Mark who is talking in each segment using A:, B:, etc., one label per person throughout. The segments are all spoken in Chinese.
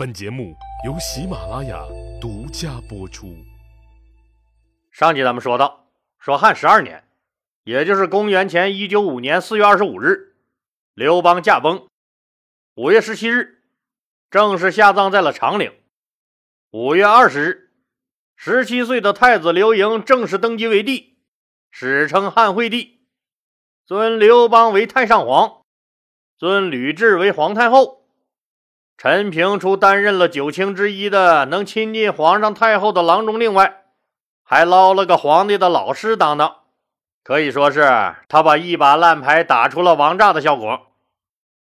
A: 本节目由喜马拉雅独家播出。
B: 上集咱们说到，说汉十二年，也就是公元前一九五年四月二十五日，刘邦驾崩。五月十七日，正式下葬在了长陵。五月二十日，十七岁的太子刘盈正式登基为帝，史称汉惠帝，尊刘邦为太上皇，尊吕雉为皇太后。陈平除担任了九卿之一的能亲近皇上太后的郎中令外，还捞了个皇帝的老师当当，可以说是他把一把烂牌打出了王炸的效果。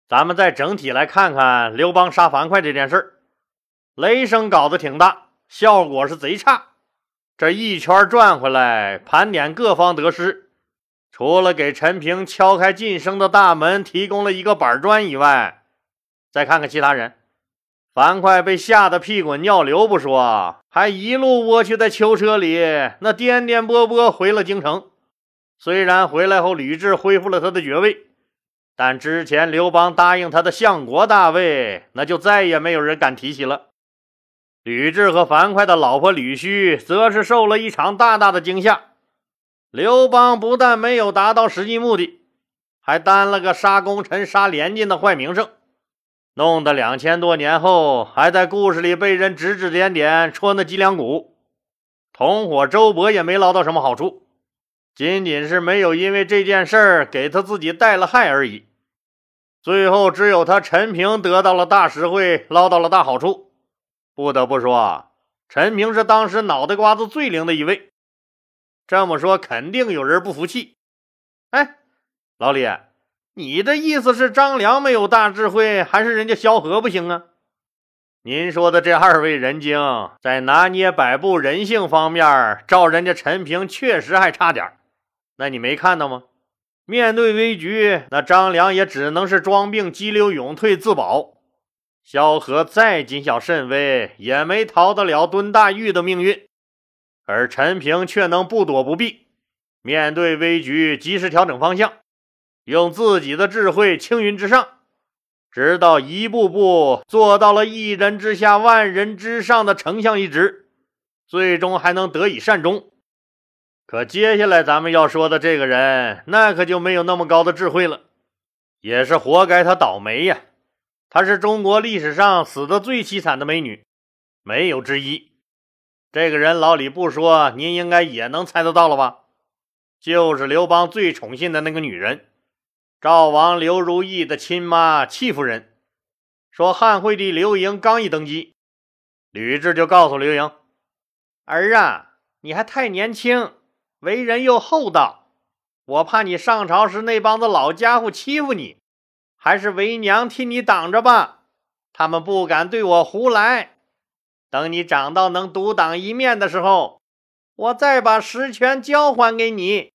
B: 咱们再整体来看看刘邦杀樊哙这件事，雷声搞得挺大，效果是贼差。这一圈转回来，盘点各方得失，除了给陈平敲开晋升的大门提供了一个板砖以外，再看看其他人。樊哙被吓得屁滚尿流不说，还一路蜗居在囚车里，那颠颠簸簸回了京城。虽然回来后吕雉恢复了他的爵位，但之前刘邦答应他的相国大位，那就再也没有人敢提起了。吕雉和樊哙的老婆吕须则是受了一场大大的惊吓。刘邦不但没有达到实际目的，还担了个杀功臣、杀连襟的坏名声。弄得两千多年后，还在故事里被人指指点点，戳那脊梁骨。同伙周伯也没捞到什么好处，仅仅是没有因为这件事给他自己带了害而已。最后，只有他陈平得到了大实惠，捞到了大好处。不得不说，陈平是当时脑袋瓜子最灵的一位。这么说，肯定有人不服气。哎，老李。你的意思是张良没有大智慧，还是人家萧何不行啊？您说的这二位人精，在拿捏摆布人性方面，照人家陈平确实还差点那你没看到吗？面对危局，那张良也只能是装病、激流勇退自保；萧何再谨小慎微，也没逃得了蹲大狱的命运。而陈平却能不躲不避，面对危局及时调整方向。用自己的智慧青云直上，直到一步步做到了一人之下万人之上的丞相一职，最终还能得以善终。可接下来咱们要说的这个人，那可就没有那么高的智慧了，也是活该他倒霉呀！她是中国历史上死的最凄惨的美女，没有之一。这个人老李不说，您应该也能猜得到了吧？就是刘邦最宠信的那个女人。赵王刘如意的亲妈戚夫人说：“汉惠帝刘盈刚一登基，吕雉就告诉刘盈：‘儿啊，你还太年轻，为人又厚道，我怕你上朝时那帮子老家伙欺负你，还是为娘替你挡着吧。他们不敢对我胡来。等你长到能独当一面的时候，我再把实权交还给你。’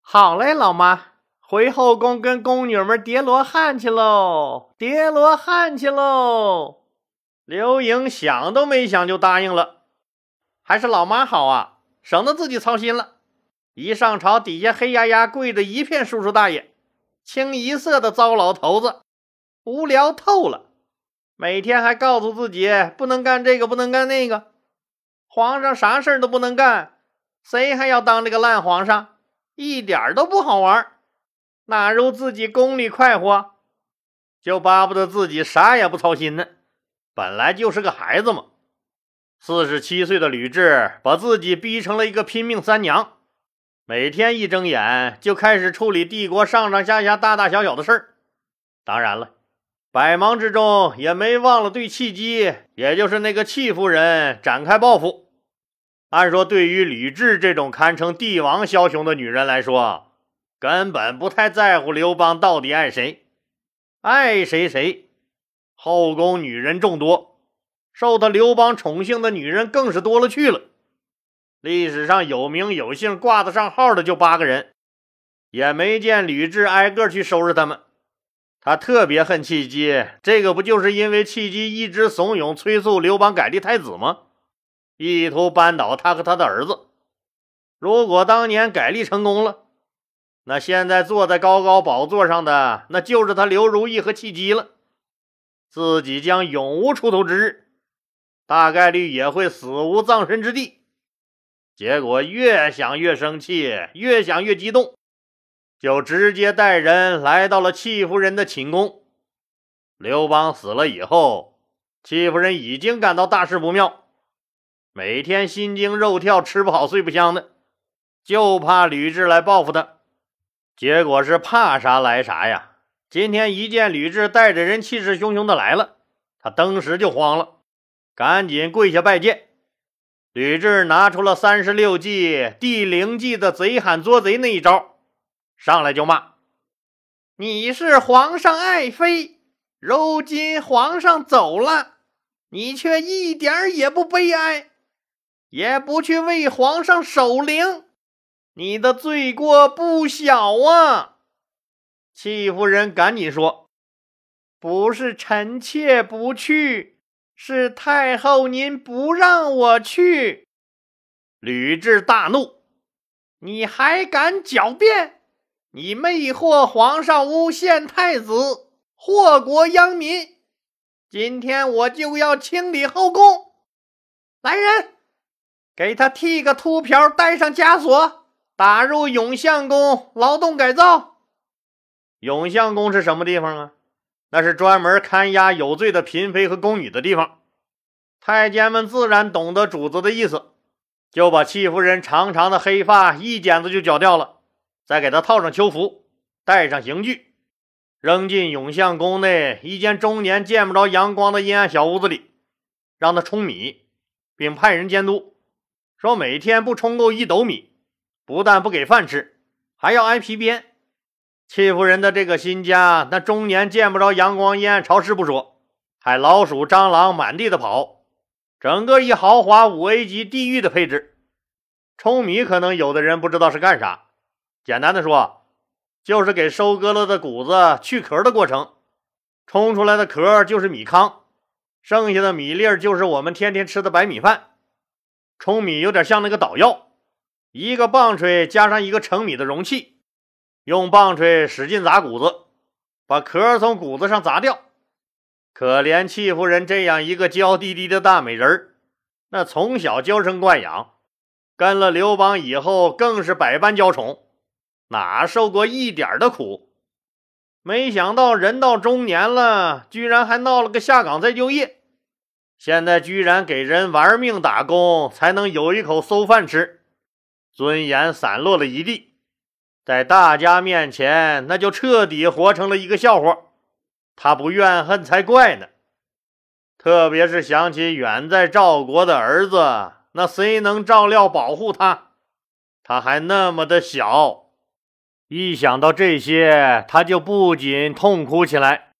B: 好嘞，老妈。”回后宫跟宫女们叠罗汉去喽，叠罗汉去喽！刘盈想都没想就答应了，还是老妈好啊，省得自己操心了。一上朝，底下黑压压跪着一片叔叔大爷，清一色的糟老头子，无聊透了。每天还告诉自己不能干这个，不能干那个。皇上啥事儿都不能干，谁还要当这个烂皇上？一点都不好玩。哪如自己宫里快活，就巴不得自己啥也不操心呢。本来就是个孩子嘛。四十七岁的吕雉把自己逼成了一个拼命三娘，每天一睁眼就开始处理帝国上上下下大大小小的事儿。当然了，百忙之中也没忘了对契机，也就是那个戚夫人展开报复。按说，对于吕雉这种堪称帝王枭雄的女人来说，根本不太在乎刘邦到底爱谁，爱谁谁。后宫女人众多，受他刘邦宠幸的女人更是多了去了。历史上有名有姓、挂得上号的就八个人，也没见吕雉挨个去收拾他们。他特别恨契机，这个不就是因为契机一直怂恿催促刘邦改立太子吗？意图扳倒他和他的儿子。如果当年改立成功了，那现在坐在高高宝座上的，那就是他刘如意和契机了。自己将永无出头之日，大概率也会死无葬身之地。结果越想越生气，越想越激动，就直接带人来到了戚夫人的寝宫。刘邦死了以后，戚夫人已经感到大事不妙，每天心惊肉跳，吃不好睡不香的，就怕吕雉来报复他。结果是怕啥来啥呀！今天一见吕雉带着人气势汹汹的来了，他当时就慌了，赶紧跪下拜见。吕雉拿出了三十六计第零计的贼喊捉贼那一招，上来就骂：“你是皇上爱妃，如今皇上走了，你却一点也不悲哀，也不去为皇上守灵，你的罪过不小啊！”戚夫人赶紧说：“不是臣妾不去，是太后您不让我去。”吕雉大怒：“你还敢狡辩？你魅惑皇上，诬陷太子，祸国殃民！今天我就要清理后宫。来人，给他剃个秃瓢，戴上枷锁，打入永相宫劳动改造。”永相宫是什么地方啊？那是专门看押有罪的嫔妃和宫女的地方。太监们自然懂得主子的意思，就把戚夫人长长的黑发一剪子就绞掉了，再给她套上囚服，戴上刑具，扔进永相宫内一间终年见不着阳光的阴暗小屋子里，让她舂米，并派人监督，说每天不冲够一斗米，不但不给饭吃，还要挨皮鞭。戚夫人的这个新家，那终年见不着阳光，阴暗潮湿不说，还老鼠、蟑螂满地的跑，整个一豪华五 A 级地狱的配置。舂米可能有的人不知道是干啥，简单的说，就是给收割了的谷子去壳的过程。冲出来的壳就是米糠，剩下的米粒就是我们天天吃的白米饭。舂米有点像那个捣药，一个棒槌加上一个盛米的容器。用棒槌使劲砸谷子，把壳从谷子上砸掉。可怜戚夫人这样一个娇滴滴的大美人儿，那从小娇生惯养，跟了刘邦以后更是百般娇宠，哪受过一点的苦？没想到人到中年了，居然还闹了个下岗再就业，现在居然给人玩命打工才能有一口馊饭吃，尊严散落了一地。在大家面前，那就彻底活成了一个笑话。他不怨恨才怪呢。特别是想起远在赵国的儿子，那谁能照料保护他？他还那么的小，一想到这些，他就不禁痛哭起来。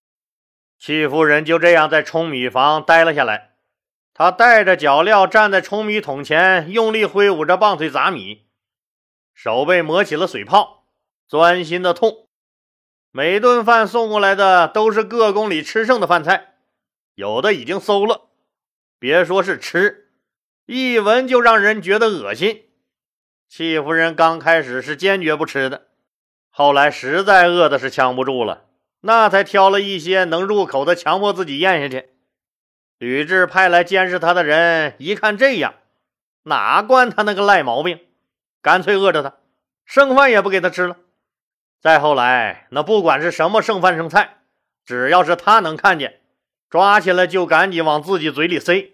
B: 戚夫人就这样在舂米房待了下来。他带着脚镣站在舂米桶前，用力挥舞着棒槌砸米。手被磨起了水泡，钻心的痛。每顿饭送过来的都是各宫里吃剩的饭菜，有的已经馊了。别说是吃，一闻就让人觉得恶心。戚夫人刚开始是坚决不吃的，后来实在饿的是呛不住了，那才挑了一些能入口的，强迫自己咽下去。吕雉派来监视他的人一看这样，哪惯他那个赖毛病？干脆饿着他，剩饭也不给他吃了。再后来，那不管是什么剩饭剩菜，只要是他能看见，抓起来就赶紧往自己嘴里塞。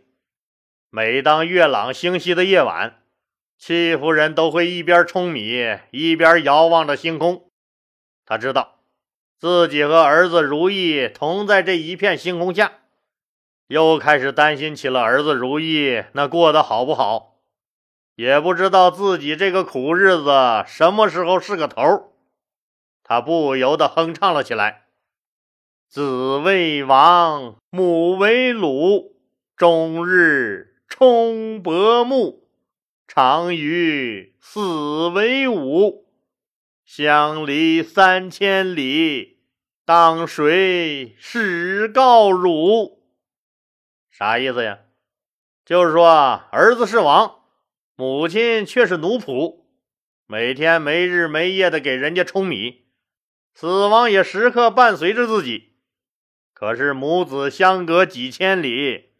B: 每当月朗星稀的夜晚，戚夫人都会一边舂米，一边遥望着星空。他知道自己和儿子如意同在这一片星空下，又开始担心起了儿子如意那过得好不好。也不知道自己这个苦日子什么时候是个头，他不由得哼唱了起来：“子为王，母为鲁，终日冲薄暮，常与死为伍，相离三千里，当谁使告汝？”啥意思呀？就是说儿子是王。母亲却是奴仆，每天没日没夜的给人家舂米，死亡也时刻伴随着自己。可是母子相隔几千里，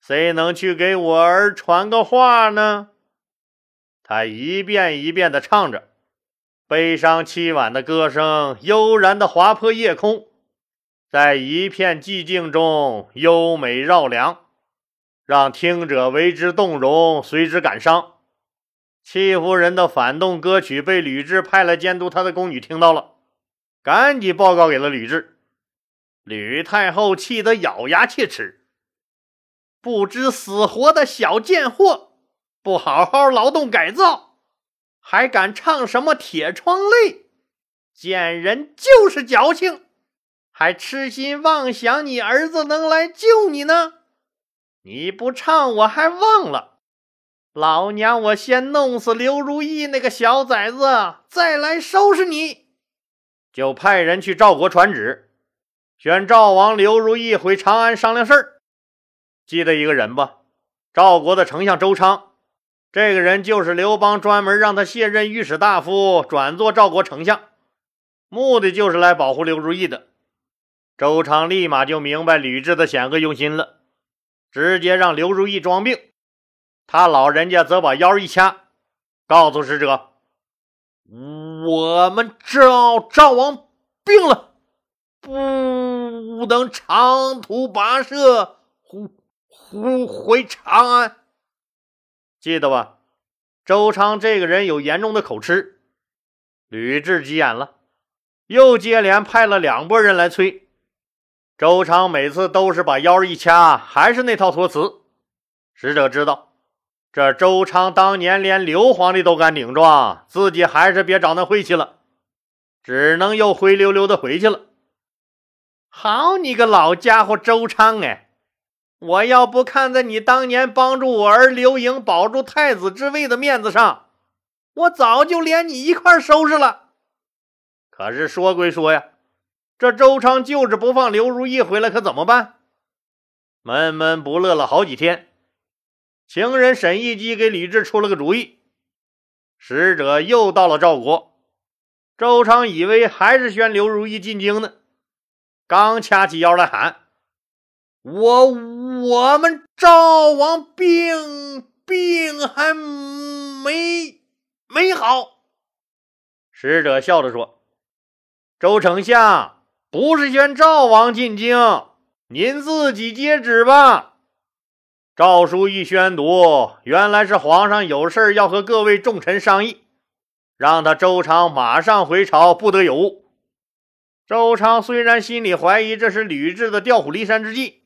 B: 谁能去给我儿传个话呢？他一遍一遍地唱着，悲伤凄婉的歌声悠然地划破夜空，在一片寂静中优美绕梁，让听者为之动容，随之感伤。戚夫人的反动歌曲被吕雉派来监督她的宫女听到了，赶紧报告给了吕雉。吕太后气得咬牙切齿，不知死活的小贱货！不好好劳动改造，还敢唱什么铁窗泪？贱人就是矫情，还痴心妄想你儿子能来救你呢！你不唱，我还忘了，老娘我先弄死刘如意那个小崽子，再来收拾你。就派人去赵国传旨，选赵王刘如意回长安商量事儿。记得一个人吧？赵国的丞相周昌。这个人就是刘邦专门让他卸任御史大夫，转做赵国丞相，目的就是来保护刘如意的。周昌立马就明白吕雉的险恶用心了，直接让刘如意装病，他老人家则把腰一掐，告诉使者：“我们赵赵王病了，不能长途跋涉，呼呼回长安。”记得吧？周昌这个人有严重的口吃。吕雉急眼了，又接连派了两拨人来催。周昌每次都是把腰一掐，还是那套托词。使者知道，这周昌当年连刘皇帝都敢顶撞，自己还是别找那晦气了，只能又灰溜溜的回去了。好你个老家伙，周昌哎！我要不看在你当年帮助我儿刘盈保住太子之位的面子上，我早就连你一块收拾了。可是说归说呀，这周昌就是不放刘如意回来，可怎么办？闷闷不乐了好几天。情人沈一基给李治出了个主意，使者又到了赵国。周昌以为还是宣刘如意进京呢，刚掐起腰来喊。我我们赵王病病还没没好，使者笑着说：“周丞相不是宣赵王进京，您自己接旨吧。”诏书一宣读，原来是皇上有事要和各位重臣商议，让他周昌马上回朝，不得有误。周昌虽然心里怀疑这是吕雉的调虎离山之计。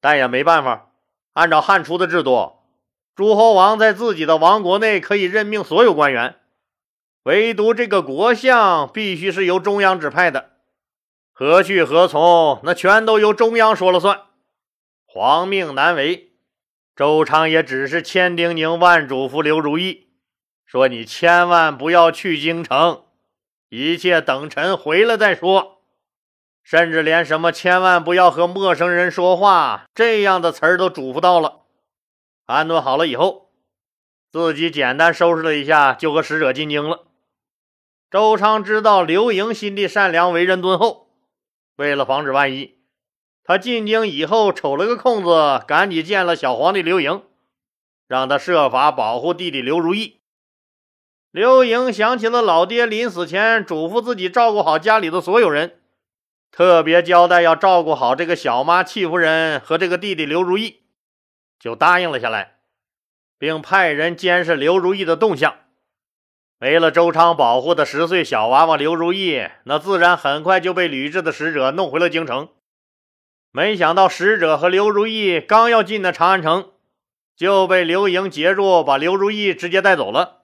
B: 但也没办法，按照汉初的制度，诸侯王在自己的王国内可以任命所有官员，唯独这个国相必须是由中央指派的，何去何从，那全都由中央说了算，皇命难违。周昌也只是千叮咛万嘱咐刘如意，说你千万不要去京城，一切等臣回来再说。甚至连什么千万不要和陌生人说话这样的词儿都嘱咐到了。安顿好了以后，自己简单收拾了一下，就和使者进京了。周昌知道刘盈心地善良，为人敦厚，为了防止万一，他进京以后瞅了个空子，赶紧见了小皇帝刘盈，让他设法保护弟弟刘如意。刘盈想起了老爹临死前嘱咐自己照顾好家里的所有人。特别交代要照顾好这个小妈戚夫人和这个弟弟刘如意，就答应了下来，并派人监视刘如意的动向。没了周昌保护的十岁小娃娃刘如意，那自然很快就被吕雉的使者弄回了京城。没想到使者和刘如意刚要进那长安城，就被刘盈截住，把刘如意直接带走了。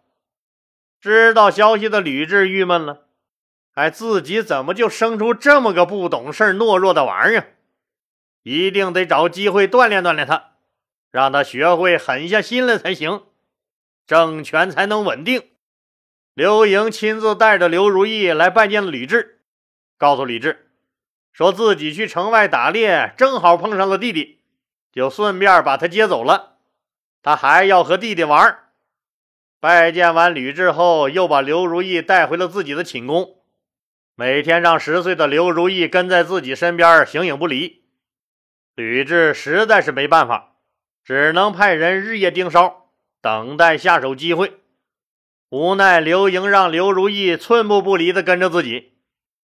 B: 知道消息的吕雉郁闷了。哎，自己怎么就生出这么个不懂事、懦弱的玩意儿？一定得找机会锻炼锻炼他，让他学会狠下心来才行，政权才能稳定。刘盈亲自带着刘如意来拜见吕雉，告诉吕雉，说自己去城外打猎，正好碰上了弟弟，就顺便把他接走了。他还要和弟弟玩。拜见完吕雉后，又把刘如意带回了自己的寝宫。每天让十岁的刘如意跟在自己身边形影不离。吕雉实在是没办法，只能派人日夜盯梢，等待下手机会。无奈刘盈让刘如意寸步不离的跟着自己，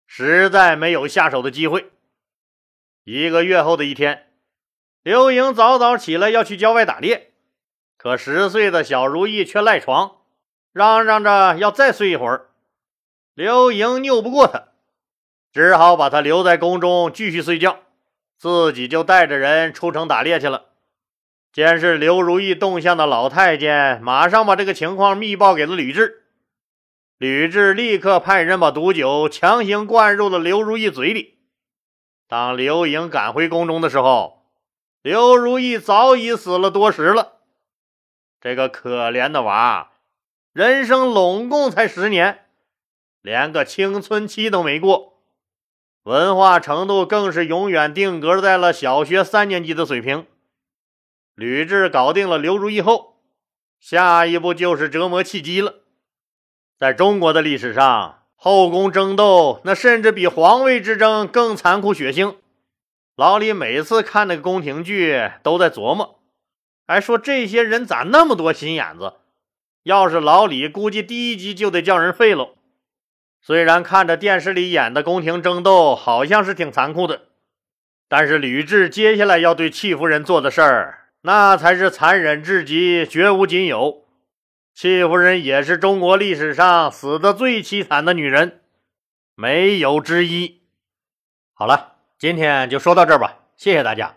B: 实在没有下手的机会。一个月后的一天，刘盈早早起来要去郊外打猎，可十岁的小如意却赖床，嚷嚷着要再睡一会儿。刘盈拗不过他，只好把他留在宫中继续睡觉，自己就带着人出城打猎去了。监视刘如意动向的老太监马上把这个情况密报给了吕雉，吕雉立刻派人把毒酒强行灌入了刘如意嘴里。当刘盈赶回宫中的时候，刘如意早已死了多时了。这个可怜的娃，人生拢共才十年。连个青春期都没过，文化程度更是永远定格在了小学三年级的水平。吕雉搞定了刘如意后，下一步就是折磨契机了。在中国的历史上，后宫争斗那甚至比皇位之争更残酷血腥。老李每次看那个宫廷剧，都在琢磨，还说这些人咋那么多心眼子？要是老李，估计第一集就得叫人废喽。虽然看着电视里演的宫廷争斗好像是挺残酷的，但是吕雉接下来要对戚夫人做的事儿，那才是残忍至极，绝无仅有。戚夫人也是中国历史上死的最凄惨的女人，没有之一。好了，今天就说到这儿吧，谢谢大家。